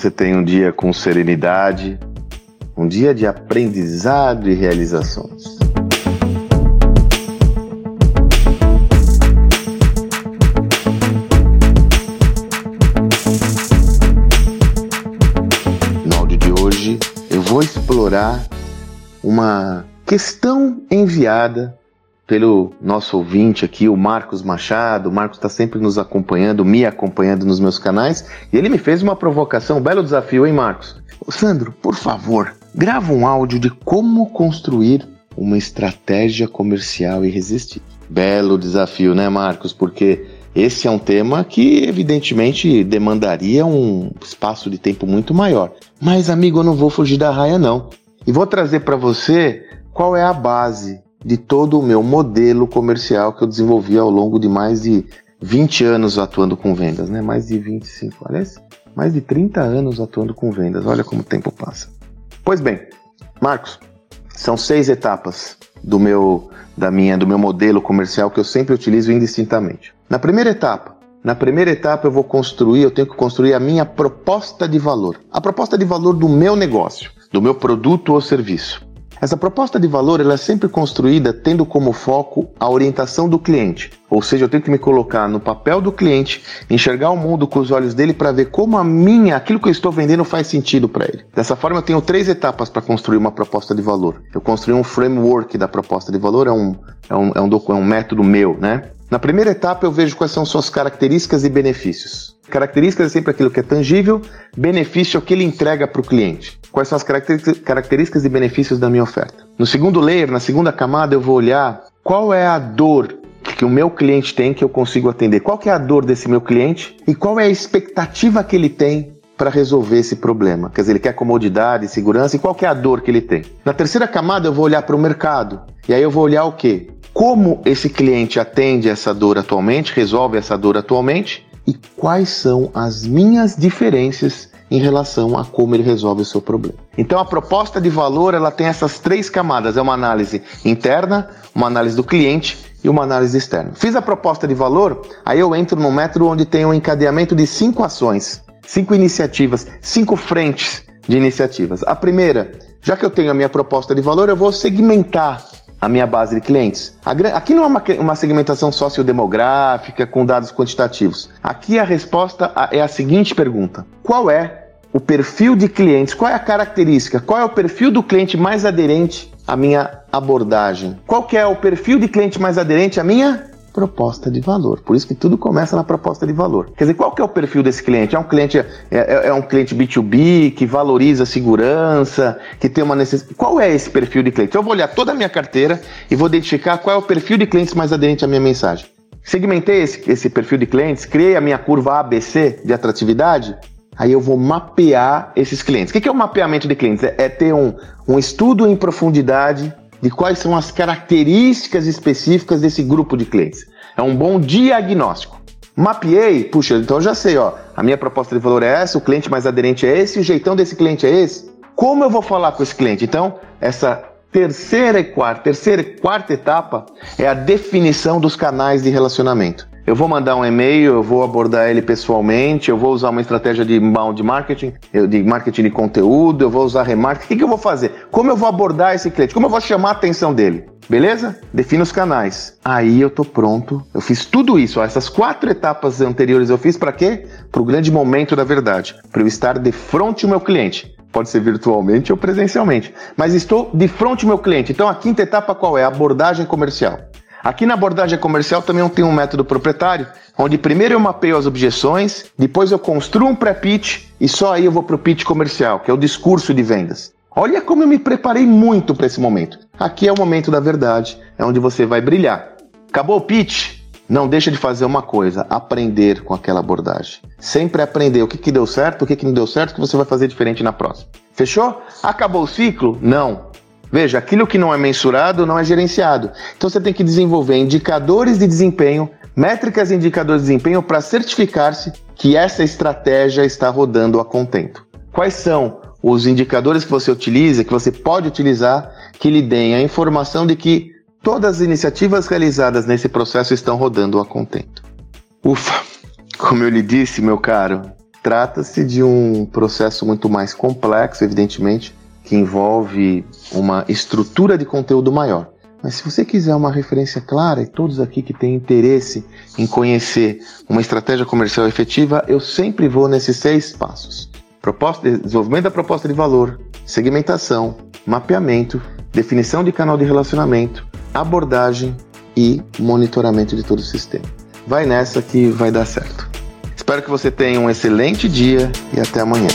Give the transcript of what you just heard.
você tenha um dia com serenidade, um dia de aprendizado e realizações. No áudio de hoje, eu vou explorar uma questão enviada pelo nosso ouvinte aqui, o Marcos Machado. O Marcos está sempre nos acompanhando, me acompanhando nos meus canais. E ele me fez uma provocação, um belo desafio, hein, Marcos? Ô, Sandro, por favor, grava um áudio de como construir uma estratégia comercial irresistível. Belo desafio, né, Marcos? Porque esse é um tema que, evidentemente, demandaria um espaço de tempo muito maior. Mas, amigo, eu não vou fugir da raia, não. E vou trazer para você qual é a base de todo o meu modelo comercial que eu desenvolvi ao longo de mais de 20 anos atuando com vendas, né? Mais de 25, aliás, mais de 30 anos atuando com vendas. Olha como o tempo passa. Pois bem, Marcos, são seis etapas do meu da minha do meu modelo comercial que eu sempre utilizo indistintamente. Na primeira etapa, na primeira etapa eu vou construir, eu tenho que construir a minha proposta de valor. A proposta de valor do meu negócio, do meu produto ou serviço. Essa proposta de valor ela é sempre construída tendo como foco a orientação do cliente. Ou seja, eu tenho que me colocar no papel do cliente, enxergar o mundo com os olhos dele para ver como a minha, aquilo que eu estou vendendo faz sentido para ele. Dessa forma, eu tenho três etapas para construir uma proposta de valor. Eu construí um framework da proposta de valor, é um, é um, é um, é um método meu, né? Na primeira etapa, eu vejo quais são suas características e benefícios. Características é sempre aquilo que é tangível, benefício é o que ele entrega para o cliente. Quais são as características e benefícios da minha oferta. No segundo layer, na segunda camada, eu vou olhar qual é a dor que o meu cliente tem que eu consigo atender. Qual é a dor desse meu cliente e qual é a expectativa que ele tem para resolver esse problema. Quer dizer, ele quer comodidade, segurança e qual é a dor que ele tem. Na terceira camada, eu vou olhar para o mercado. E aí eu vou olhar o quê? Como esse cliente atende essa dor atualmente, resolve essa dor atualmente e quais são as minhas diferenças em relação a como ele resolve o seu problema. Então a proposta de valor ela tem essas três camadas: é uma análise interna, uma análise do cliente e uma análise externa. Fiz a proposta de valor, aí eu entro no método onde tem um encadeamento de cinco ações, cinco iniciativas, cinco frentes de iniciativas. A primeira, já que eu tenho a minha proposta de valor, eu vou segmentar a minha base de clientes. Aqui não é uma, segmentação sociodemográfica com dados quantitativos. Aqui a resposta é a seguinte pergunta: qual é o perfil de clientes? Qual é a característica? Qual é o perfil do cliente mais aderente à minha abordagem? Qual que é o perfil de cliente mais aderente à minha proposta de valor. Por isso que tudo começa na proposta de valor. Quer dizer, qual que é o perfil desse cliente? É um cliente, é, é, é um cliente B2B que valoriza a segurança, que tem uma necessidade. Qual é esse perfil de cliente? Eu vou olhar toda a minha carteira e vou identificar qual é o perfil de clientes mais aderente à minha mensagem. Segmentei esse, esse perfil de clientes, criei a minha curva ABC de atratividade, aí eu vou mapear esses clientes. O que é o mapeamento de clientes? É, é ter um, um estudo em profundidade de quais são as características específicas desse grupo de clientes. É um bom diagnóstico. Mapeei, puxa, então já sei, ó, a minha proposta de valor é essa, o cliente mais aderente é esse, o jeitão desse cliente é esse. Como eu vou falar com esse cliente? Então, essa terceira e quarta, terceira e quarta etapa é a definição dos canais de relacionamento. Eu vou mandar um e-mail, eu vou abordar ele pessoalmente, eu vou usar uma estratégia de inbound marketing, de marketing de conteúdo, eu vou usar remarketing. O que, eu vou fazer? Como eu vou abordar esse cliente? Como eu vou chamar a atenção dele? Beleza? Defina os canais. Aí eu tô pronto. Eu fiz tudo isso. Ó, essas quatro etapas anteriores eu fiz para quê? Para o grande momento da verdade. Para eu estar de frente ao meu cliente. Pode ser virtualmente ou presencialmente. Mas estou de frente ao meu cliente. Então a quinta etapa qual é? Abordagem comercial. Aqui na abordagem comercial também tenho um método proprietário, onde primeiro eu mapeio as objeções, depois eu construo um pré-pitch e só aí eu vou para o pitch comercial, que é o discurso de vendas. Olha como eu me preparei muito para esse momento. Aqui é o momento da verdade, é onde você vai brilhar. Acabou o pitch? Não deixa de fazer uma coisa, aprender com aquela abordagem. Sempre aprender o que, que deu certo, o que, que não deu certo, o que você vai fazer diferente na próxima. Fechou? Acabou o ciclo? Não. Veja, aquilo que não é mensurado não é gerenciado. Então você tem que desenvolver indicadores de desempenho, métricas e indicadores de desempenho para certificar-se que essa estratégia está rodando a contento. Quais são os indicadores que você utiliza, que você pode utilizar, que lhe deem a informação de que todas as iniciativas realizadas nesse processo estão rodando a contento? Ufa! Como eu lhe disse, meu caro, Trata-se de um processo muito mais complexo, evidentemente, que envolve uma estrutura de conteúdo maior. Mas se você quiser uma referência clara, e todos aqui que têm interesse em conhecer uma estratégia comercial efetiva, eu sempre vou nesses seis passos: proposta, desenvolvimento da proposta de valor, segmentação, mapeamento, definição de canal de relacionamento, abordagem e monitoramento de todo o sistema. Vai nessa que vai dar certo. Espero que você tenha um excelente dia e até amanhã.